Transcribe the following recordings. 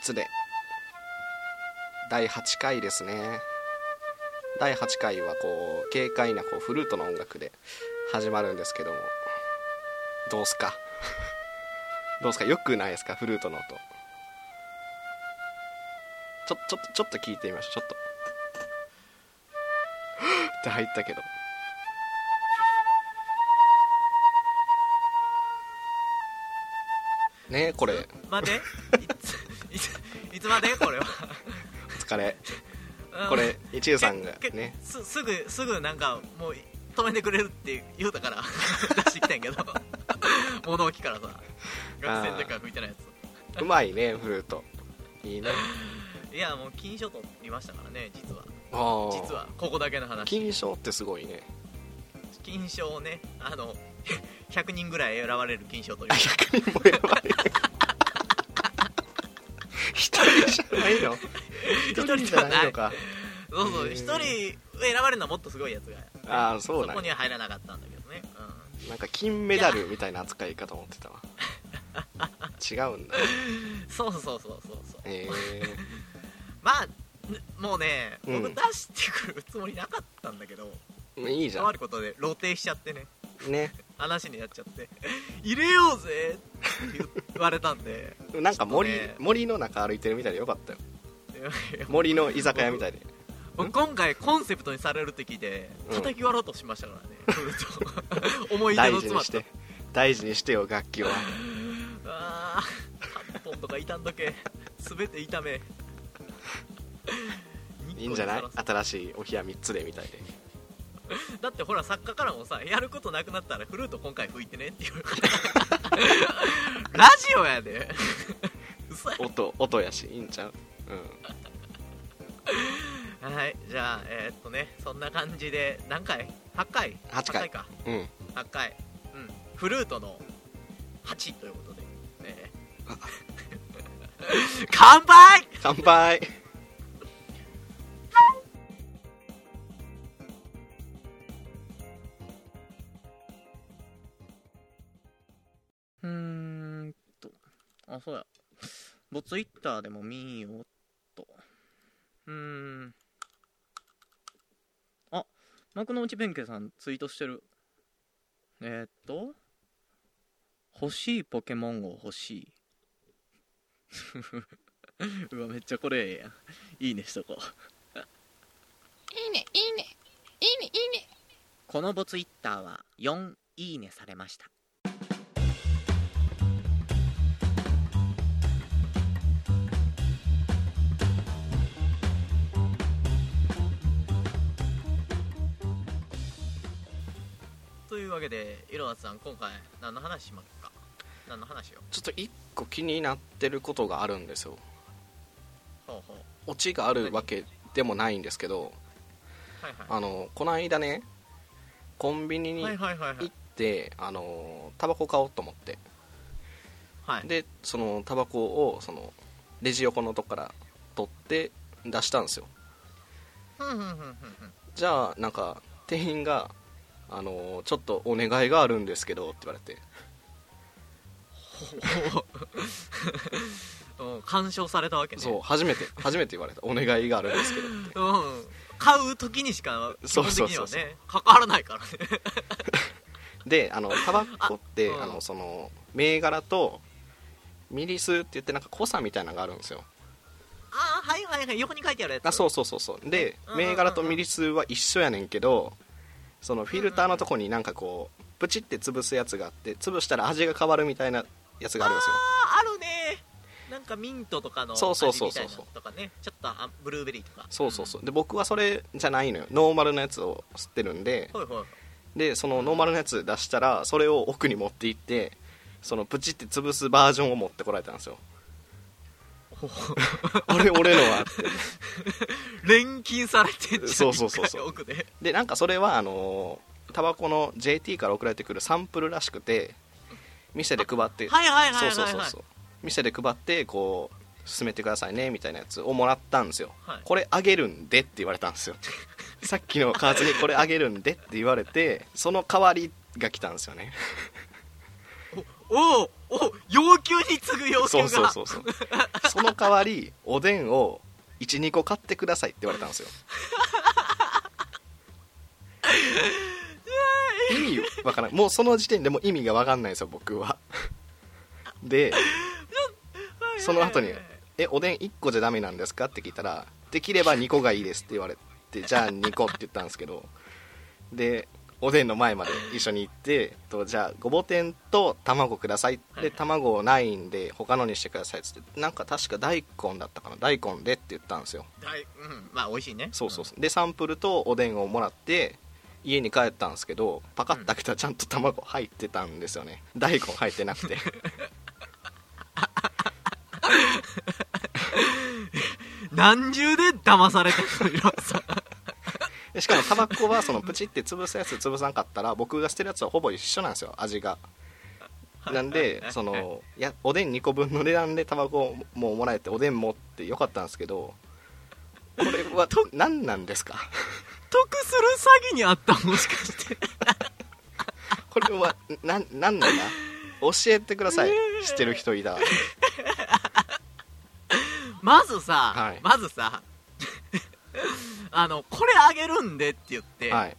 3つで第8回ですね。第8回はこう軽快なこうフルートの音楽で始まるんですけども。どうすか？どうすか？よくないですか？フルートの音。ちょちょっとちょっと聞いてみましょう。ちょっと。って入ったけど。ねこれ。待て いつまでこれは。お疲れ。これ一遊さんがね。すすぐすぐなんかもう止めてくれるって言うたから 出してきたんやけど。物置からさ学生の時から吹いてないやうまいねフルート。いいね。ついやもう金賞取りましたからね実は。実はここだけの話。金賞ってすごいね。金賞をねあの100人ぐらい選ばれる金賞という。あ100人も選ばれる一人じゃないの？一人じゃないのか。そうそう一人選ばれるのはもっとすごいやつが。ああそうなんやそこには入らなかったんだけどね、なんか金メダルみたいな扱いかと思ってたわ。違うんだ。うん、そうそうそうそうそう。え まあねもうねうん。僕出してくるつもりなかったんだけど、えー、いいじゃとあることで露呈しちゃってね。んね話になっちゃって 入れようぜって言われたんで なんか森,、ね。森の中歩いてるみたいでよかったよ。森の居酒屋みたいで。僕今回コンセプトにされるって聞いてうん。叩き割ろうとしましたからね、フルート 思い出大の詰まった。事にして大事にしてよ楽器はあー8本とか傷んどけ全て痛め。いいんじゃない？新しいお部屋3つでみたいで だってほら作家からもさやることなくなったらフルート今回吹いてねっていう。ラジオやで。音音やしいいんちゃう？うん。はいじゃあえーっとねそんな感じで何回 ?8 回？8回。か。うん。8回。うん。フルートの8ということで、ね、乾杯！乾杯うーんと。あそうや。ボツイッターでも見ようっと。うーん。あ幕の内弁慶さんツイートしてる。えー、っと。欲しいポケモンを欲しい。うわめっちゃこれええやん。いいねしとこう。いいね、いいね、いいね、いいね。このボツイッターは4いいねされましたというわけでいろはさん今回何の話しますか？何の話をちょっと一個気になってることがあるんですよ。ほうほう。オチがあるわけでもないんですけどはいはい。あのこの間ねコンビニに行ってあのタバコ買おうと思って。はい。でそのタバコをそのレジ横のとこから取って出したんですよ。じゃあなんか店員があのちょっとお願いがあるんですけどって言われて。う。ん干渉されたわけね。そう初めて初めて言われた。お願いがあるんですけどって。うん。買う時にしか基そう本そうそうそう。的にはね関わらないからね。であのタバコってあうん。あのその銘柄とミリ数って言ってなんか濃さみたいなのがあるんですよ。ああはいはいはい。横に書いてあるやつ。あそうそうそうそう。でうんうんうんうん。銘柄とミリ数は一緒やねんけどそのフィルターのとこになんかこうプチって潰すやつがあって潰したら味が変わるみたいなやつがあるんですよ。あーあるね。なんかミントとかの味そうみたそうそう。そういなのとかね。ちょっとあブルーベリーとか。そうそうそう。で僕はそれじゃないのよ。ノーマルのやつを吸ってるんで。ほいほいでそのノーマルのやつ出したらそれを奥に持って行ってそのプチって潰すバージョンを持ってこられたんですよ。ほ あれ俺のは。っ て錬金されてんじゃんそうそうそうそう。で。でなんかそれはあのータバコの JT から送られてくるサンプルらしくて店で配ってはいはいはいそうはいはい。そうそうそう店で配ってこう進めてくださいねみたいなやつをもらったんですよ、はい。これあげるんでって言われたんですよ。さっきのカーツにこれあげるんでって言われてその代わりが来たんですよねおおお要求に次ぐ要求が。そうそうそうそう。その代わりおでんを12個買ってくださいって言われたんですよ。意味わからないもうその時点でもう意味がわかんないんですよ僕は。でその後に「えおでん1個じゃダメなんですか?」って聞いたら「できれば2個がいいです」って言われてじゃあ2個って言ったんですけど。でおでんの前まで一緒に行ってとじゃあごぼ天と卵くださいではい。卵ないんで他のにしてくださいっつってなんか確か大根だったかな大根でって言ったんですよ。だいうんまあ美味しいね。そうそうそう。でサンプルとおでんをもらって家に帰ったんですけどパカッと開けたらちゃんと卵入ってたんですよね。大根入ってなくて。何重で騙されてるのさでしかもタバコはそのプチって潰すやつ潰さんかったら僕が捨てるやつはほぼ一緒なんですよ味が。なんでそのいやおでん2個分の値段でタバコももらえておでんもってよかったんですけどこれは何なんですか？得する詐欺にあったもしかして。これはななんなんだ？教えてください。知ってる人いたら。まずさ、はい。まずさ あのこれあげるんでって言って、はい。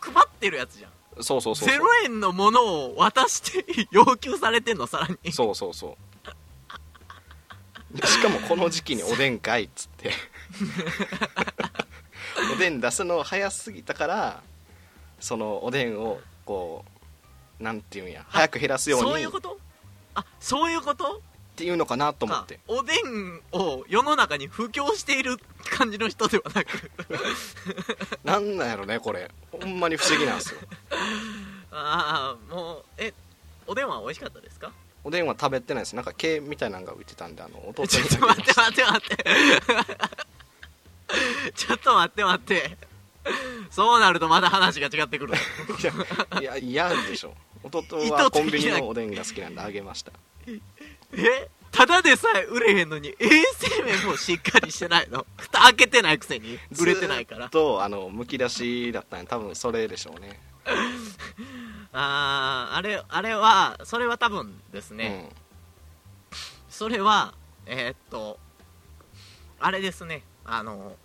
配ってるやつじゃん。そうそうそうそう。0円のものを渡して要求されてんのさらに。そうそうそう。でしかもこの時期におでんかいっつって。おでん出すの早すぎたからそのおでんをこうなんていうんや早く減らすように。っそういうこと？あそういうこと？ていうのかなと思って。か。おでんを世の中に布教している感じの人ではなく。なんなんやろねこれ。ほんまに不思議なんですよ。ああもうえおでんは美味しかったですか？おでんは食べてないです。なんか毛みたいなのが浮いてたんであの弟に。ちょっと待って待って待って。ちょっと待って待って。そうなるとまだ話が違ってくる。いやいや嫌でしょ。弟はコンビニのおでんが好きなんであげましたえ？ただでさえ売れへんのに衛生面もしっかりしてないの？蓋開けてないくせに売れてないから。ずっとあのむき出しだったんで多分それでしょうね。あーあれあれはそれは多分ですね、それはえーっとあれですね。あの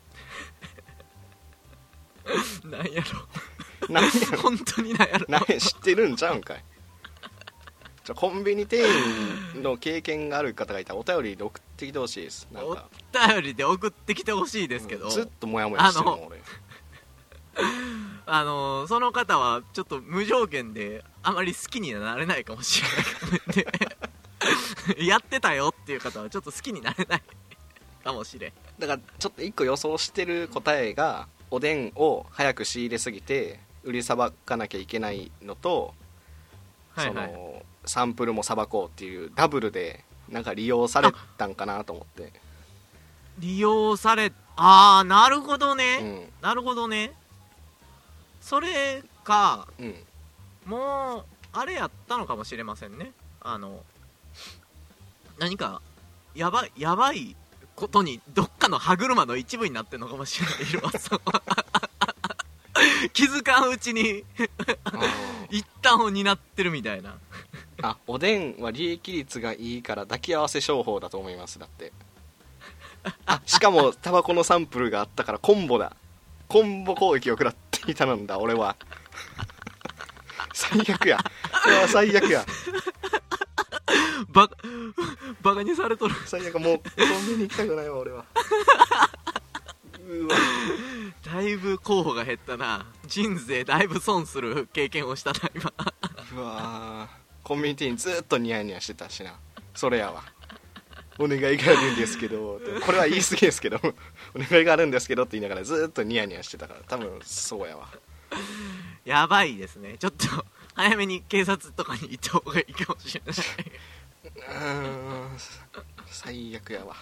なんやうん何やろ。本当になんやろ。何知ってるんちゃうんかいじゃコンビニ店員の経験がある方がいたらお便りで送ってきてほしいです。なんおか便りで送ってきてほしいですけど、ずっとモヤモヤしてるもんあの俺。あの その方はちょっと無条件であまり好きにはなれないかもしれない やってたよっていう方はちょっと好きになれないかもしれん。だからちょっと一個予想してる答えがおでんを早く仕入れすぎて売りさばかなきゃいけないのと、はいはい。そのサンプルもさばこうっていうダブルでなんか利用されたんかなと思って。利用されああなるほどね、うん。なるほどね。それかうん。もうあれやったのかもしれませんね。あの何かやばいやばいことにどっかの歯車の一部になってんのかもしれない。色気づかんうちに一旦を担ってるみたいな。あおでんは利益率がいいから抱き合わせ商法だと思いますだって。あしかもタバコのサンプルがあったからコンボだ。コンボ攻撃を食らっていたのだ俺は。最悪や。うわ最悪や。バカバカにされとる。最悪もうコンビニ行きたくないわ俺はうわ。だいぶ候補が減ったな。人生だいぶ損する経験をしたな今。うわ。コンビニ店員ずっとニヤニヤしてたしな。それやわ。お願いがあるんですけどこれは言い過ぎですけど。お願いがあるんですけどって言いながらずっとニヤニヤしてたから。多分そうやわ。やばいですね。ちょっと早めに警察とかに行った方がいいかもしれない。うーん。最悪やわ。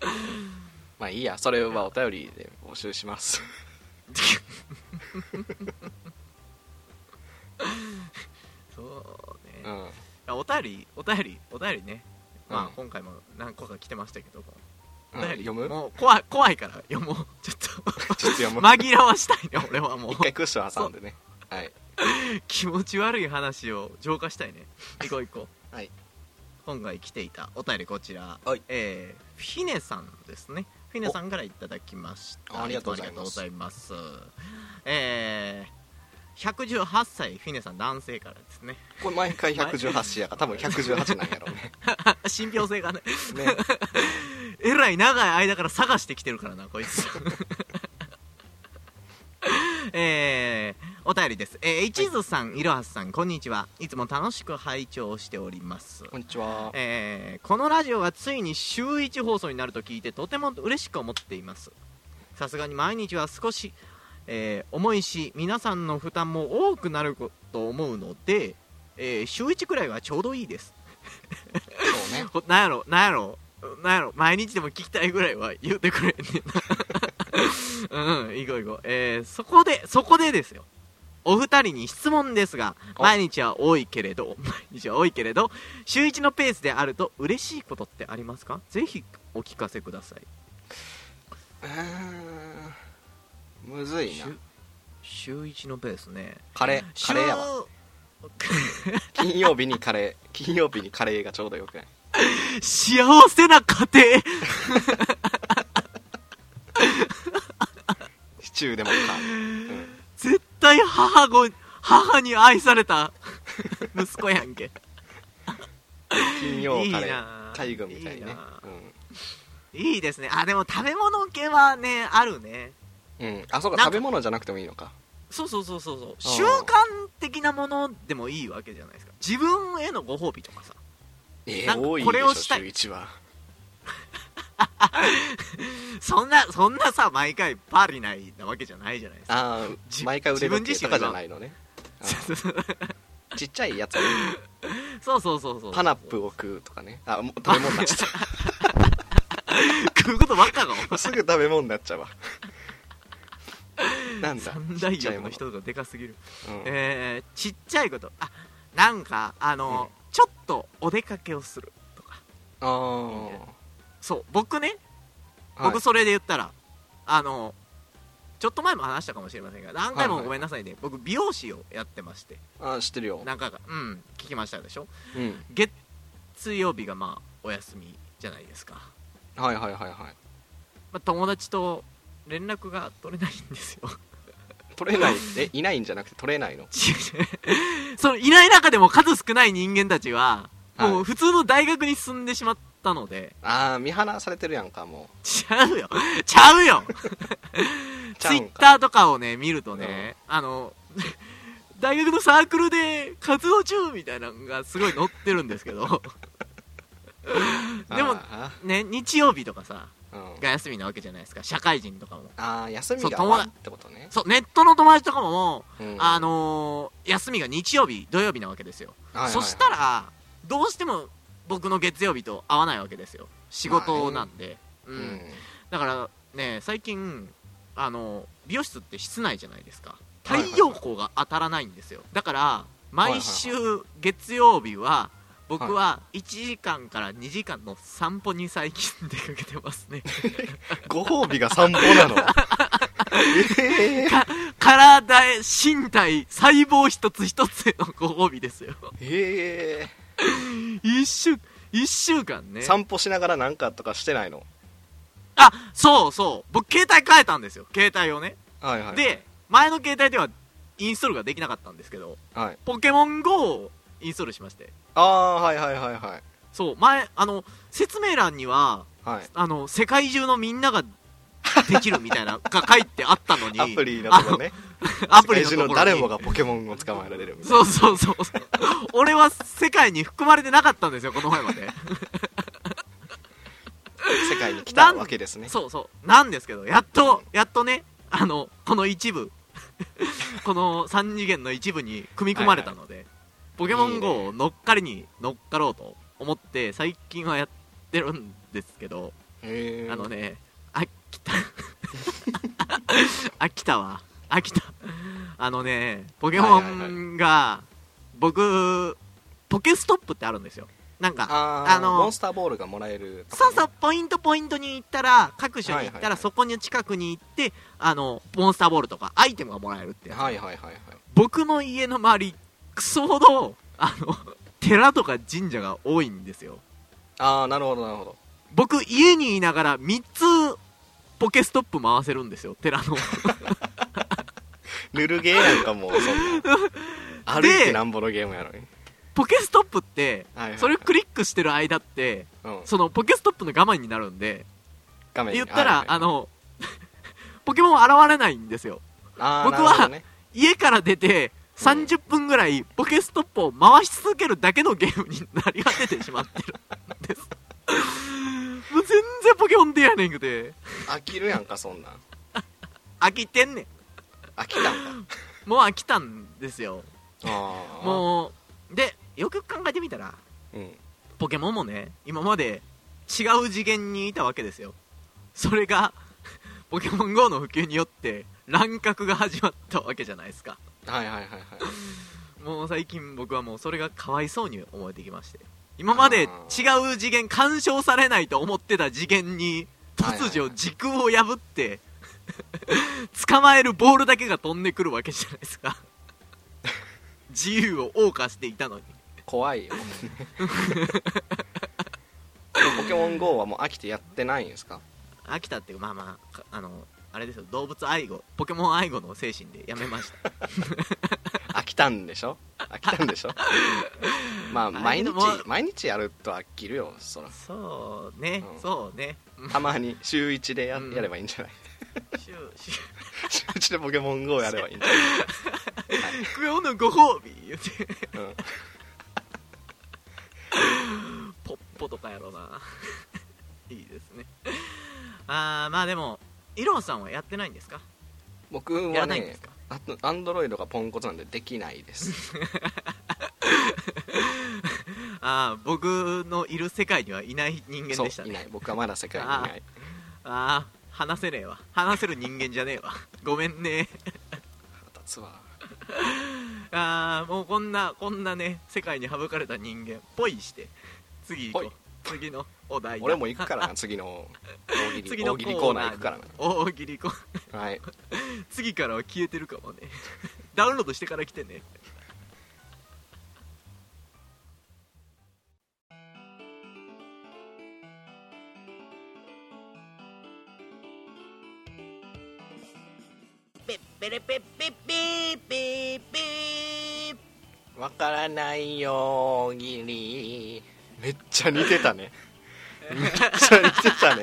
まあいいやそれはお便りで募集します。そうね。うん。あお便りお便りお便りね。まあ、うん。今回も何個か来てましたけども、うんお便り。読む？もう怖い怖いから読もう。ちょっと。ちょっと読む。紛らわしたいね俺はもう。一回クッション挟んでね。はい。気持ち悪い話を浄化したいね。行こう行こう。はい。今回来ていたお便りこちら、はい。えー、フィネさんですねフィネさんからいただきました。あありがとうございます。えー、118歳フィネさん男性からですね。これ毎回 118歳やから多分118なんやろうね。信憑性がね。ね。えらい長い間から探してきてるからなこいつ。えー、お便りです、えー、一途さん、いろはさんこんにちは。いつも楽しく拝聴しております。こんにちは。えーこのラジオがついに週1放送になると聞いてとても嬉しく思っています。さすがに毎日は少し、えー重いし皆さんの負担も多くなると思うので、えー週1くらいはちょうどいいです。そうね。ほ なんやろなんやろなんやろ毎日でも聞きたいぐらいは言うてくれんねんな。うんいこういこう。えーそこでそこでですよお二人に質問ですがお。毎日は多いけれど 毎日は多いけれど週1のペースであると嬉しいことってありますか？ぜひお聞かせください。うーん。むずいな。週週1のペースね。カレーカレーやわ。金曜日にカレー金曜日にカレーがちょうどよくない？幸せな家庭。シチューでもか、うん、絶対母子母に愛された 息子やんけ。金曜カレーな。海軍みたいにね。いいな。いいですね。あでも食べ物系はねあるね。うん、うん、あそうか食べ物じゃなくてもいいのか。そうそうそうそうそう。ー習慣的なものでもいいわけじゃないですか。自分へのご褒美とかさ。えー、これをしたい。週1は そんなそんなさ毎回パーリナイなわけじゃないじゃないですか。ああじ毎回腕時計自分自身がとかじゃないのね。ちっちゃいやつそうそうそうそうパナップを食うとかね。あもう食べ物になっちゃっ 食うことばっかがたすぐ食べ物になっちゃうわ。なんだ？三大欲の人がでかすぎる。うんえー、ちっちゃいこと。あなんかあの、うん。ちょっとお出かけをするとか。あーそう僕ねはい。僕それで言ったら、あのちょっと前も話したかもしれませんが何回もごめんなさいね、僕美容師をやってまして。あー知ってるよ。何回かうん聞きましたでしょ？うん。月曜日がまあお休みじゃないですか、はいはいはいはい。まあ、友達と連絡が取れないんですよ。取れない？えいないんじゃなくて取れないの？そのいない中でも数少ない人間たちははい。もう普通の大学に進んでしまったので、ああ見放されてるやんかもちゃうよ。ちゃうよ。ちゃうんか。ツイッターとかをね見るとね、あの 大学のサークルで活動中みたいなのがすごい載ってるんですけど。でもあね日曜日とかさーうん。が休みなわけじゃないですか社会人とかも。あー休みがってことね。そうネットの友達とかもうん。あのー休みが日曜日土曜日なわけですよ、はいはいはい。そしたらどうしても僕の月曜日と合わないわけですよ。仕事なんで、ううん。ん。だからね最近あの美容室って室内じゃないですか。太陽光が当たらないんですよ。だから毎週月曜日は僕は1時間から2時間の散歩に最近出かけてますね。ご褒美が散歩なの？えー、体へ身体細胞一つ一つへのご褒美ですよ。え一週一週間ね。ー、散歩しながらなんかとかしてないの？あそうそう。僕携帯変えたんですよ。携帯をね。はいはいで前の携帯ではインストールができなかったんですけどはい。ポケモン GO をインストールしまして。ああはいはいはいはい。そう前あの説明欄にははい。あの世界中のみんなができるみたいなが書いてあったのに。アプリのとこね。あアプリの誰もがポケモンを捕まえられるみたいな。そうそうそう。そう俺は世界に含まれてなかったんですよこの前まで。世界に来たわけですね。そうそう。なんですけどやっとやっとねあのこの一部。この3次元の一部に組み込まれたので、ポケモン GO を乗っかりに乗っかろうと思って最近はやってるんですけど、あのね飽きた。飽きたわ。飽きた。あのねポケモンが僕ポケストップってあるんですよ。なんかあのモンスターボールがもらえるとかね。そうそうポイントポイントに行ったら各所に行ったらそこに近くに行ってあのモンスターボールとかアイテムがもらえるってはいはいはいはい。僕の家の周りクソほどあの寺とか神社が多いんですよ。ああなるほどなるほど僕家にいながら3つポケストップ回せるんですよ寺の。ぬるゲーやんかもうそんな。歩いてなんぼのゲームやのに。ポケストップってそれクリックしてる間ってうん。そのポケストップの我慢になるんで画面に。言ったら、はいはいあの ポケモン現れないんですよ。僕は家から出て30分ぐらいポケストップを回し続けるだけのゲームになり果ててしまってるんです然ポケモン出やねんくて。飽きるやんかそんなん。飽きてんねん。飽きたんか。もう飽きたんですよ。ああもうでよく考えてみたらうん。ポケモンもね今まで違う次元にいたわけですよ。それが ポケモン GO の普及によって乱獲が始まったわけじゃないですか。はいはいはいはい。もう最近僕はもうそれがかわいそうに思えてきまして今まで違う次元干渉されないと思ってた次元に突如時空を破って 捕まえるボールだけが飛んでくるわけじゃないですか。自由を謳歌していたのに。怖いよ。ポケモン GO はもう飽きてやってないんですか？飽きたっていうかまあまあかあのあれですよ。動物愛護。ポケモン愛護の精神でやめました。飽きたんでしょ？飽きたんでしょ？まあ毎日毎日やると飽きるよそら。そうね、うん。そうね。たまに週1でや,、うん。やればいいんじゃない？シュシュ週1 でポケモン GO やればいいんじゃない、今日のご褒美。言って。うん。ポッポとかやろうな。いいですね。あーまあでもイロハさんはやってないんですか？僕やらはねないんですか？あとアンドロイドがポンコツなんでできないです。ああ僕のいる世界にはいない人間でしたね。いない。僕はまだ世界にいない。ああ話せねえわ。話せる人間じゃねえわ。ごめんね。腹立つわ。ああもうこんなこんなね世界に省かれた人間ぽいして。次行こう次のお題俺も行くからな次の大喜利 次の大喜利コーナー行くからな。大喜利コーナー。はい。次からは消えてるかもね。ダウンロードしてから来てね。ペレペッペッペーペーペーわからないよ大喜利めっちゃ似てたね。めっちゃ似てたね。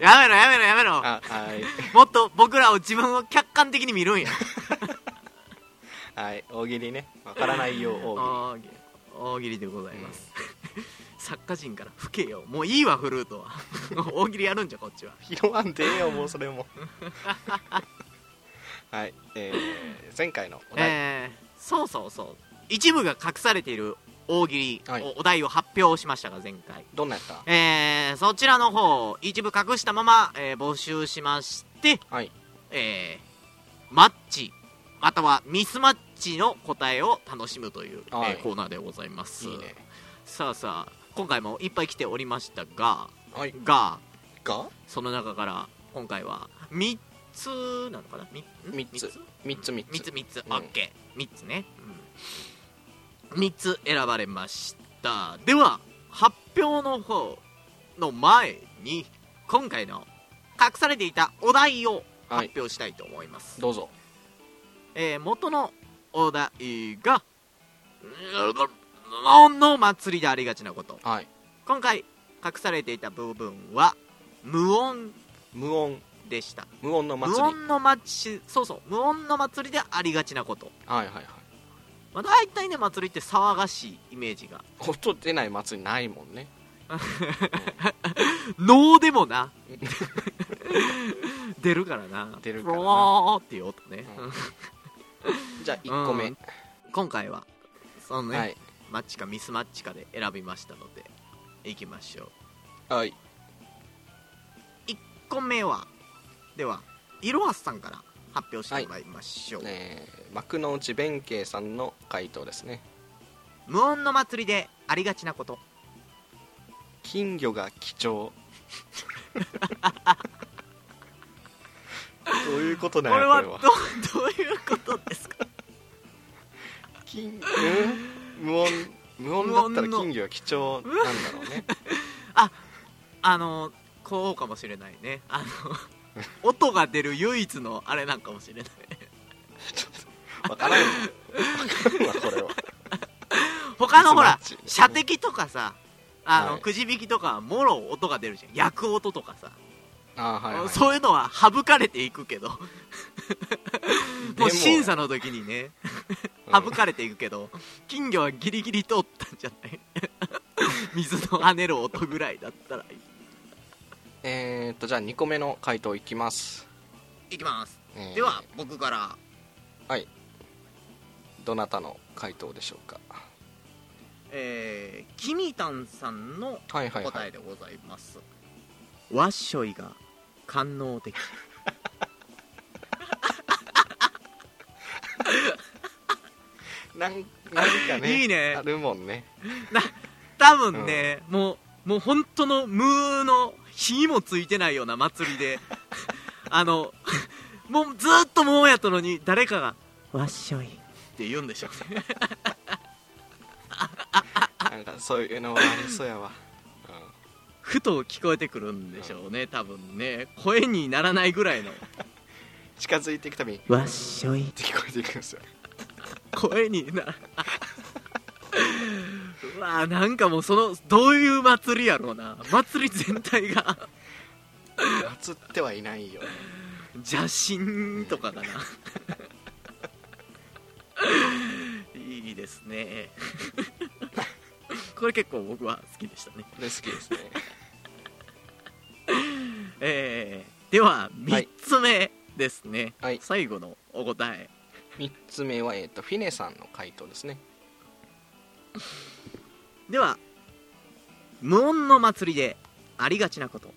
やめろやめろやめろ。あはい。もっと僕らを自分を客観的に見るんや。はい大喜利ね。わからないよ大喜利。大喜利。でございます、作家陣から「吹けよ。もういいわフルートは。大喜利やるんじゃこっちは。拾わんでええよもうそれも。はいえー、前回のお題、えー、そうそうそう。一部が隠されている大喜利、はい。おお題を発表しましたが前回。どんなやった？えー、そちらの方一部隠したまま、えー募集しましてはい。えー、マッチまたはミスマッチの答えを楽しむという、はい。えーコーナーでございます。いいね。さあさあ今回もいっぱい来ておりましたがはい。がが？その中から今回は3つなのかな？3, 三つ。3つ？3つ3つ。3つ、うんオッケー。3つね、うん、3つ選ばれました。では発表の方の前に今回の隠されていたお題をはい発表したいと思います、どうぞ。えー元のお題が「の祭りでありがちなこと。はい」今回隠されていた部分は無音。無音。でした。無音の無祭り。音の祭りそうそう無音の祭りでありがちなこと。はいはいはいまあ、大体ね祭りって騒がしいイメージが。音出ない祭りないもんね。能でもな。出るからな。出るからな。ーっていう音ね、うん。じゃあ1個目、うん。今回はそのね、はい。マッチかミスマッチかで選びましたのでいきましょう。はい。1個目はではいろはさんから発表してもらいましょう、えー幕の内弁慶さんの回答ですね。無音の祭りでありがちなこと。金魚が貴重。どういうことこなんやれはどこれは。どういうことですか？金うん？無音無音だったら金魚は貴重なんだろうね。あのこうかもしれないね。あの 音が出る唯一のあれなんかもしれない。ちょっとわからんわ分からんわこれは。他のほら射的とかさあの、はい。くじ引きとかはもろ音が出るじゃん。焼く音とかさ、あーはい、はい、そういうのは省かれていくけど。もう審査の時にねうん。省かれていくけど金魚はギリギリ通ったんじゃない？水の跳ねる音ぐらいだったらいいえー、っとじゃあ2個目の回答いきます、いきます。えー。では僕から。はい。どなたの回答でしょうか。えー、キミタンさんのはいはいはい。答えでございます、ワッショイが官能的。なんなんかねいいね。あるもんね。多分ね、もうもう本当の無の火もついてないような祭りで。あの もうずっともうやったのに誰かが「わっしょい」って言うんでしょうね。なんかそういうのはありそうやわ、ふと聞こえてくるんでしょうね多分ね。声にならないぐらいの。うん、近づいていくたびに「わっしょい。って聞こえていくんですよ」声になうわなんかもうそのどういう祭りやろうな。祭り全体が。祭ってはいないよ。邪神とかかな。いいですね。これ結構僕は好きでしたね。これ好きですね。えー、でははい。3つ目ですね、はい。最後のお答え。3つ目は、えー、とフィネさんの回答ですねでは無音の祭りでありがちなこと。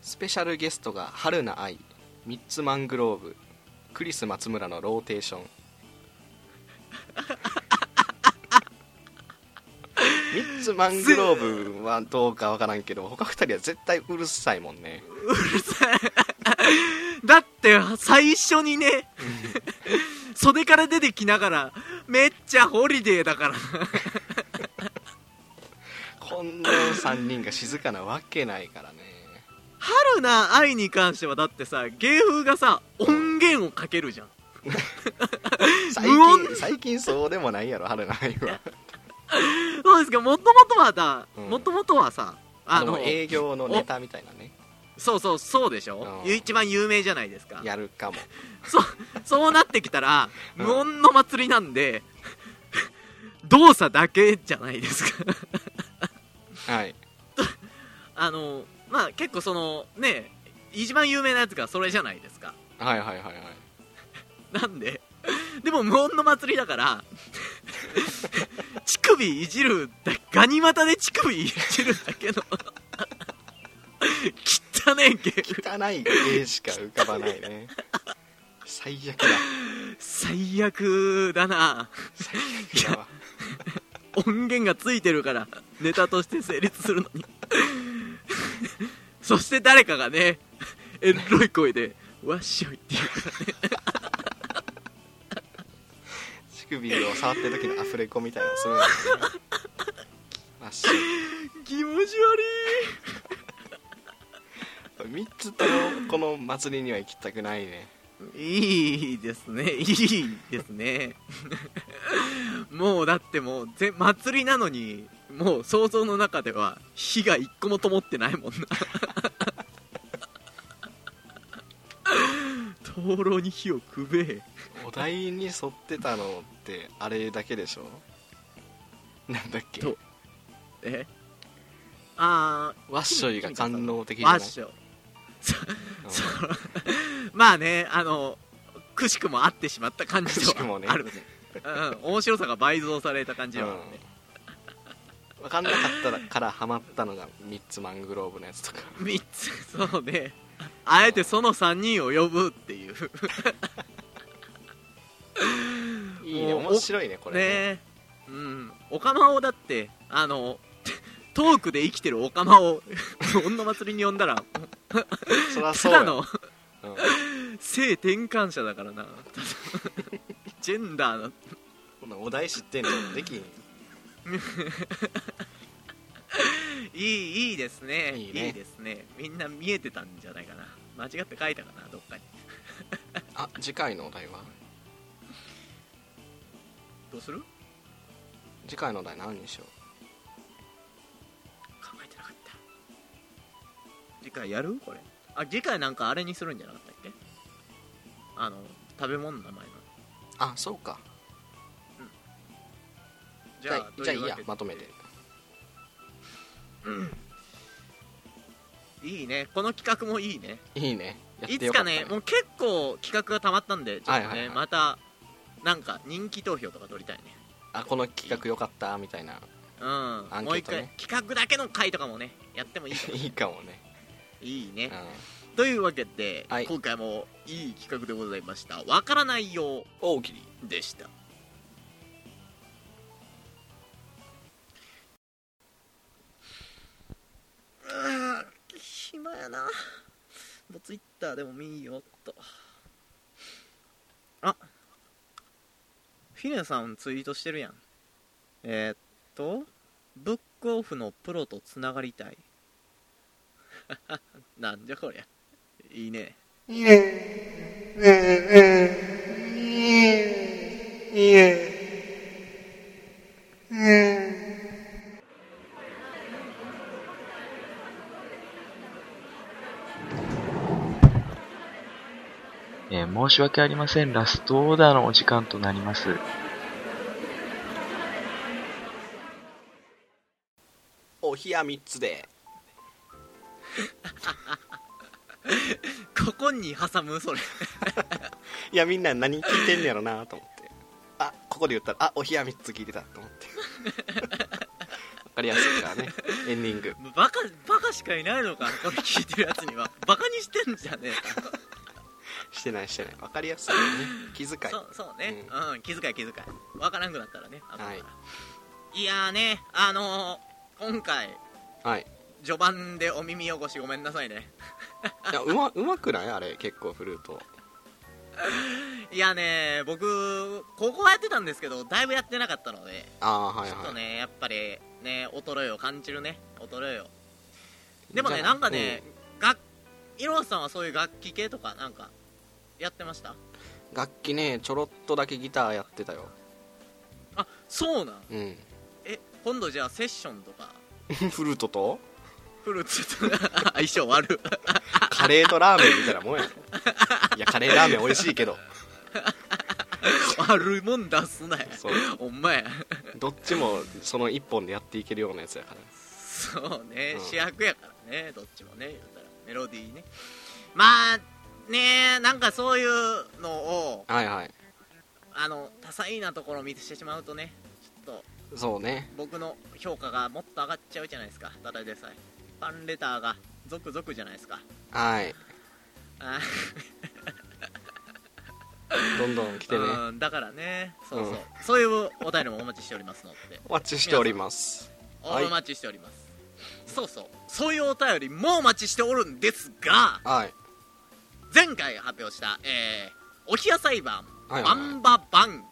スペシャルゲストが春菜愛ミッツマングローブクリス松村のローテーション。ミッツマングローブはどうかわからんけど他2人は絶対うるさいもんね。うるさい。だって最初にね袖から出てきながらめっちゃホリデーだから3人が静かなわけないからね。春菜愛に関してはだってさ芸風がさ音源をかけるじゃん。最近最近そうでもないやろ春菜愛は。そうですか？もともとはだうん。もともとはさあの営業のネタみたいなね。そうそうそうでしょ？うん。一番有名じゃないですか。やるかも。そうそうなってきたらうん。無音の祭りなんで動作だけじゃないですかはい。あのまあ結構そのね一番有名なやつがそれじゃないですか。はいはいはいはい。なんででも無音の祭りだから乳首いじるだガニ股で乳首いじるだけの汚ねえゲーム。汚い絵しか浮かばないね。最悪だ。最悪だな。最悪だわ。音源がついてるからネタとして成立するのに。そして誰かがねエロい声で「わっしょい」って言うからね。乳首を触ってる時のアフレコみたいなのするんですよね。あっし気持ち悪3つともこの祭りには行きたくないね。いいいですね。いいですね。もうだってもうぜ祭りなのにもう想像の中では火が一個も灯ってないもんな。灯籠に火をくべえ。お題に沿ってたのってあれだけでしょ？なんだっけ？とえ？あワッショイが官能的じゃない？ーワッショそまあねあのくしくも合ってしまった感じでくしくもね。はある。ねうん、面白さが倍増された感じではあるね、うん、分かんなかったからハマったのがミッツマングローブのやつとか。3つそうね。あえてその3人を呼ぶっていう。いいね。面白いねこれね。ね。うん。オカマをだってあのトークで生きてるオカマを女祭りに呼んだらそりゃそうやただのうん。性転換者だからな。ジェンダーのこんなお題知ってんの？できん いいいいですね。いいね。ですね。みんな見えてたんじゃないかな。間違って書いたかなどっかに。あ次回のお題は？どうする？次回のお題何にしよ考えてなかった。次回やる？これ。あ次回なんかあれにするんじゃなかったっけ？あの食べ物の名前の。うあそうかじじゃあじゃあいいやまとめて。いいね。この企画もいいね。いいね。いつかねもう結構企画がたまったんでちょっとね、はいはいはい。またなんか人気投票とか取りたいね。あこの企画よかったみたいな。うん、もう一回企画だけの回とかもねやってもいいかも。いいかもね。いいね。うん。というわけで、はい。今回もいい企画でございました。わからないよ大喜利。うでしたやな。もうツイッターでも見よっと。あフィネさんツイートしてるやん。えー、っとブックオフのプロとつながりたい。なんじゃこりゃ。いいね。えー申し訳ありません。ラストオーダーのお時間となります。お冷や3つで。ここに挟むそれ。いやみんな何聞いてんねやろなと思って。あここで言ったらあお冷や3つ聞いてたと思って。わかりやすいからね。エンディング。バカバカしかいないのかこれ聞いてるやつには。バカにしてんじゃねえかしてないしてない。わかりやすいよね。気遣い。そうそうね。うん、気遣い気遣い。わからんくなったらね後からは。いいやーねあのー今回はい。序盤でお耳汚しごめんなさいね。いやうまうまくない？あれ結構フルート。いやね僕高校はやってたんですけどだいぶやってなかったのでああはいちょっとはいねやっぱりね衰えを感じるね。衰えを。でもねなんかね、楽いろはさんはそういう楽器系とかなんかやってました？うん楽器ねちょろっとだけギターやってたよ。あそうなん？うん。え今度じゃあセッションとか？フルートと？フルーツと相性悪い。カレーとラーメンみたいなもんや。ろいやカレーラーメン美味しいけど。悪いもん出すなや。そう。ほんまや。どっちもその一本でやっていけるようなやつやから。そうね、うん。主役やからね。どっちもね言うたら。メロディーね。まあねなんかそういうのをはいはい。あの多彩なところを見てしてしまうとねちょっとそうね。僕の評価がもっと上がっちゃうじゃないですか。ただでさえ。ファンレターが続々じゃないですか。はい。あ どんどん来てね。うんだからね。そうそう、うん。そういうお便りもお待ちしておりますので。お待ちしております。はい。お待ちしております、そうそう。そういうお便りもお待ちしておるんですがはい前回発表した、えー、お冷や裁判、はいはい。バンババン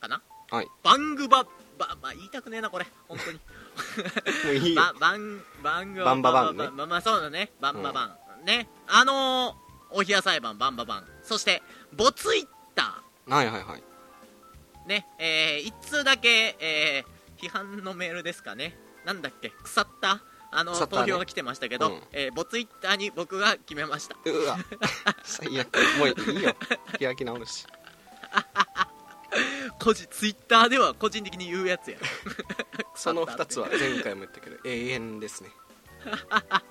かな？はい。バングババ、まあ、言いたくねえなこれ。本当に。いいよ。ババンバングバンババンね。まあまあそうだね。バンババン、ね。あのー、お冷や裁判バンババン。そしてボツイッタはいはいはい。ーねえー、一通だけ、えー、批判のメールですかね。なんだっけ？腐った？あの、ね。投票が来てましたけど、うん。えーボツイッターに僕が決めました。うわ。最悪。もういいよ。開き直るし。個人ツイッターでは個人的に言うやつや。その2つは前回も言ったけど永遠ですね。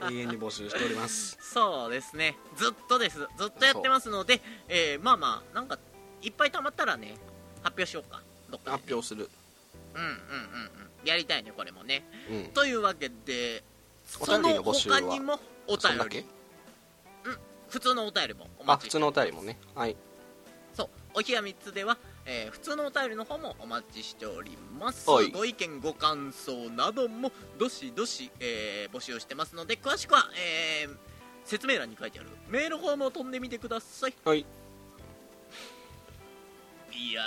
永遠に募集しております。そうですね。ずっとです。ずっとやってますので、えーまあまあなんかいっぱい溜まったらね発表しようか。どっかでね、発表する。うんうんうんうん。やりたいねこれもね。うん。というわけでおその便りの募集は。他にもお便り。そん普通のお便りもおあ待ち普通のお便りもね。はい。お冷や3つでは、えー普通のお便りの方もお待ちしております。はい。ご意見ご感想などもどしどし、えー募集してますので詳しくは、えー説明欄に書いてあるメールフォームを飛んでみてください。はい。いや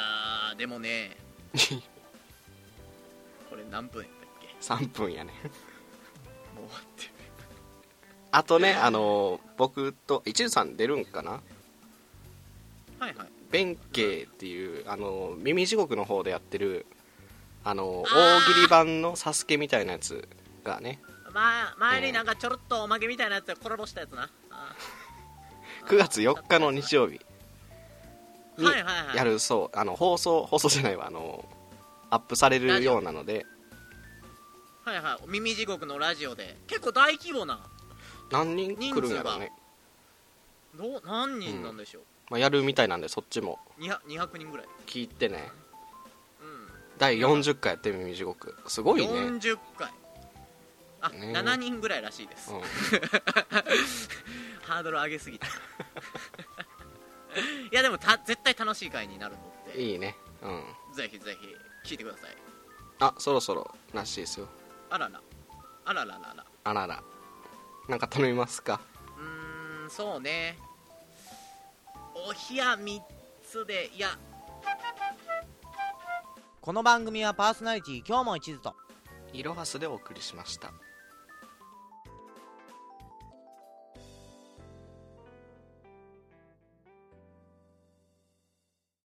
ーでもね。これ何分やったっけ？3分やねもう終わって。るあとねあの僕と一途さん出るんかな？はいはい。弁慶っていうあの耳地獄の方でやってるあの大喜利版のサスケみたいなやつがね。ま前になんかちょろっとおまけみたいなやつでコラボしたやつな。あ9 月4日の日曜日にやるそうあの放送放送じゃないわあのアップされるようなのではいはい。耳地獄のラジオで。結構大規模な。何人来るんやろうね、どう何人なんでしょう、まあ、やるみたいなんでそっちも。200, 200人ぐらい。聞いてね。うん。第40回やって耳地獄。すごいね、うん、40回。あ、ね。7人ぐらいらしいです、ハードル上げすぎた。いやでもた絶対楽しい回になるのでいいね。うん。ぜひぜひ聞いてください。あそろそろらしいですよあらら。あらららら。あらら。なんか頼みますか？うーんそうね。お冷や3つで。いや。この番組はパーソナリティ今日も一途と。いろはすでお送りしました